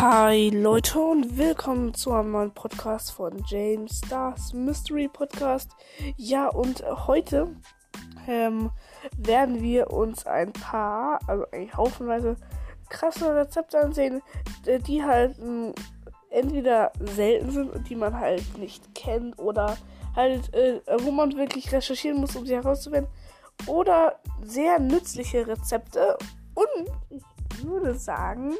Hi Leute und willkommen zu einem neuen Podcast von James Stars Mystery Podcast. Ja, und heute ähm, werden wir uns ein paar, also eigentlich haufenweise krasse Rezepte ansehen, die halt äh, entweder selten sind und die man halt nicht kennt oder halt, äh, wo man wirklich recherchieren muss, um sie herauszufinden. Oder sehr nützliche Rezepte. Und ich würde sagen,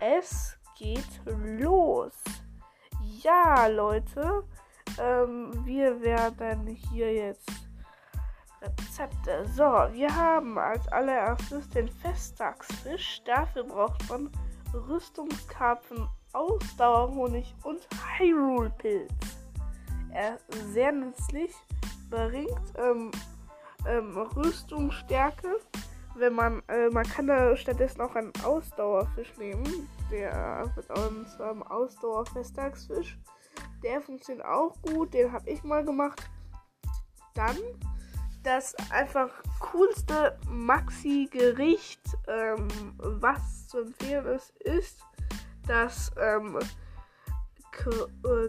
es geht los. Ja, Leute, ähm, wir werden hier jetzt Rezepte. So, wir haben als allererstes den Festtagsfisch. Dafür braucht man Rüstungskarpfen, Ausdauerhonig und Hyrule-Pilz. Er ist sehr nützlich, bringt ähm, ähm, Rüstungsstärke. Wenn man, äh, man kann da stattdessen auch einen Ausdauerfisch nehmen der mit unserem Ausdauer-Festtagsfisch. Der funktioniert auch gut, den habe ich mal gemacht. Dann das einfach coolste Maxi-Gericht, ähm, was zu empfehlen ist, ist das, ähm, äh,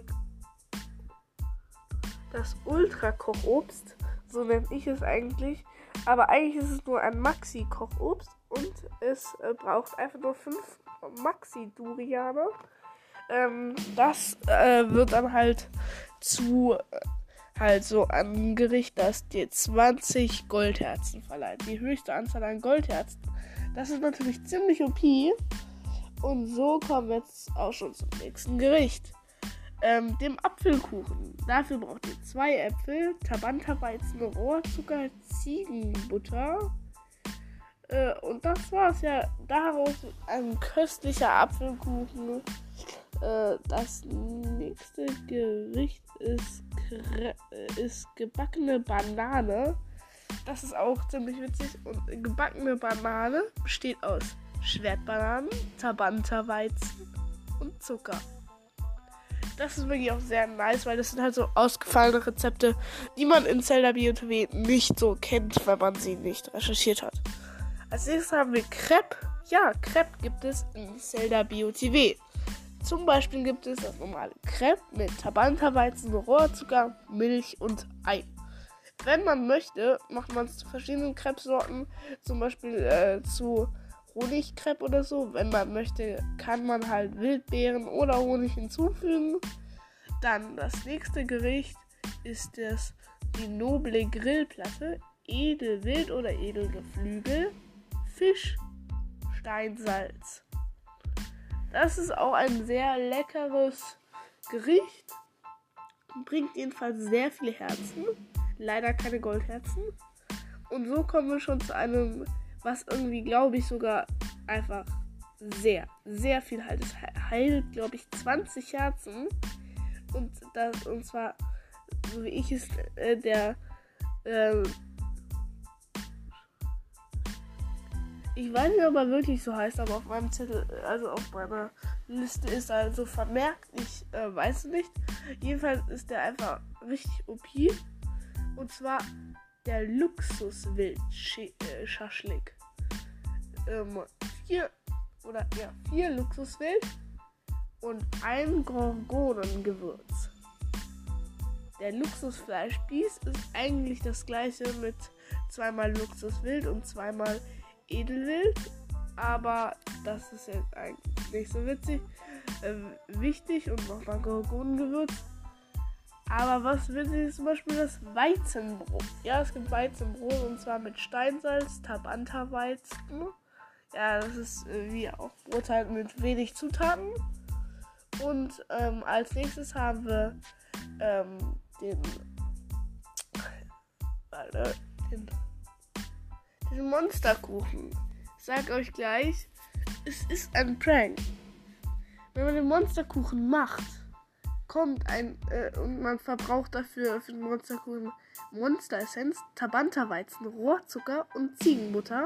das Ultra-Kochobst. So nenne ich es eigentlich. Aber eigentlich ist es nur ein Maxi-Kochobst und es äh, braucht einfach nur 5 Maxi-Duriane. Ähm, das äh, wird dann halt zu äh, halt so ein Gericht, das dir 20 Goldherzen verleiht. Die höchste Anzahl an Goldherzen. Das ist natürlich ziemlich OP. Und so kommen wir jetzt auch schon zum nächsten Gericht. Ähm, dem Apfelkuchen. Dafür braucht ihr zwei Äpfel, Tabanta-Weizen, Rohrzucker, Ziegenbutter, äh, und das war's ja. Daraus ein köstlicher Apfelkuchen. Äh, das nächste Gericht ist, ist gebackene Banane. Das ist auch ziemlich witzig. Und gebackene Banane besteht aus Schwertbananen, Tabanta-Weizen und Zucker. Das ist wirklich auch sehr nice, weil das sind halt so ausgefallene Rezepte, die man in Zelda BioTV nicht so kennt, wenn man sie nicht recherchiert hat. Als nächstes haben wir Crepe. Ja, Crepe gibt es in Zelda BioTV. Zum Beispiel gibt es das normale Crepe mit Tabanta-Weizen, Rohrzucker, Milch und Ei. Wenn man möchte, macht man es zu verschiedenen Crepe-Sorten, zum Beispiel äh, zu Honigcrepe oder so. Wenn man möchte, kann man halt Wildbeeren oder Honig hinzufügen. Dann das nächste Gericht ist das die noble Grillplatte, Edelwild oder Edelgeflügel. Fisch, Steinsalz. Das ist auch ein sehr leckeres Gericht. Bringt jedenfalls sehr viele Herzen. Leider keine Goldherzen. Und so kommen wir schon zu einem, was irgendwie, glaube ich, sogar einfach sehr, sehr viel heilt. Es heilt, glaube ich, 20 Herzen. Und das, und zwar, so wie ich es, äh, der, äh, Ich weiß nicht, ob er wirklich so heißt, aber auf meinem Zettel, also auf meiner Liste ist er also vermerkt. Ich äh, weiß nicht. Jedenfalls ist der einfach richtig OP. Und zwar der Luxuswild-Schaschlik. Ähm, vier oder ja, vier Luxuswild und ein Gorgonengewürz. Der Luxusfleischspieß ist eigentlich das gleiche mit zweimal Luxuswild und zweimal Edelwild, aber das ist jetzt eigentlich nicht so witzig, äh, wichtig und nochmal Gorgonengewürz. Aber was witzig ist zum Beispiel das Weizenbrot. Ja, es gibt Weizenbrot und zwar mit Steinsalz, Tabanta-Weizen. Ja, das ist äh, wie auch Brot halt mit wenig Zutaten. Und ähm, als nächstes haben wir ähm, den, warte, den den Monsterkuchen. Ich sag euch gleich, es ist ein Prank. Wenn man den Monsterkuchen macht, kommt ein äh, und man verbraucht dafür für den Monsterkuchen Monsteressenz, Tabanta-Weizen, Rohrzucker und Ziegenbutter.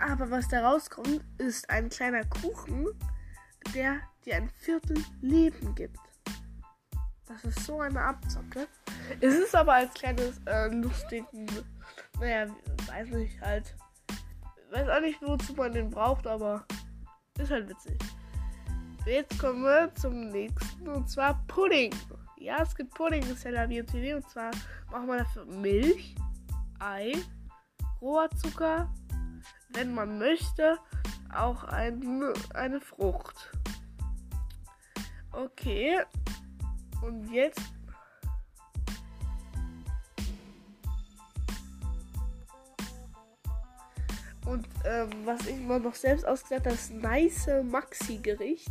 Aber was da rauskommt, ist ein kleiner Kuchen, der dir ein Viertel Leben gibt. Das ist so eine Abzocke. Es ist aber als kleines äh, lustigen, naja, weiß nicht, halt. Weiß auch nicht, wozu man den braucht, aber ist halt witzig. Jetzt kommen wir zum nächsten und zwar Pudding. Ja, es gibt Pudding in Seller TV und zwar machen wir dafür Milch, Ei, roher Zucker, wenn man möchte, auch ein, eine Frucht. Okay. Und jetzt Und ähm, was ich mir noch selbst ausgedacht habe, das nice Maxi-Gericht.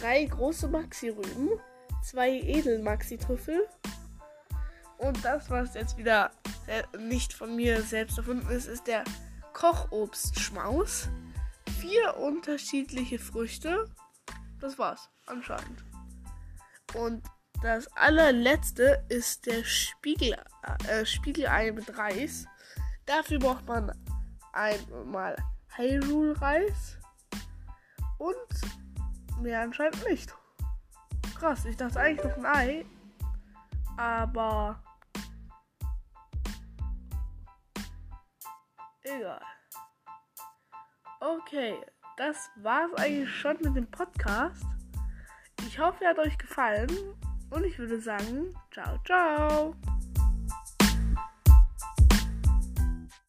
Drei große Maxi-Rüben, zwei Edel-Maxi-Trüffel. Und das, was jetzt wieder nicht von mir selbst erfunden ist, ist der Kochobstschmaus. Vier unterschiedliche Früchte. Das war's, anscheinend. Und das allerletzte ist der Spiegel, äh, Spiegelei mit Reis. Dafür braucht man einmal Hyrule-Reis und mehr anscheinend nicht. Krass, ich dachte eigentlich noch ein Ei, aber egal. Okay, das war's eigentlich schon mit dem Podcast. Ich hoffe, er hat euch gefallen und ich würde sagen, ciao, ciao.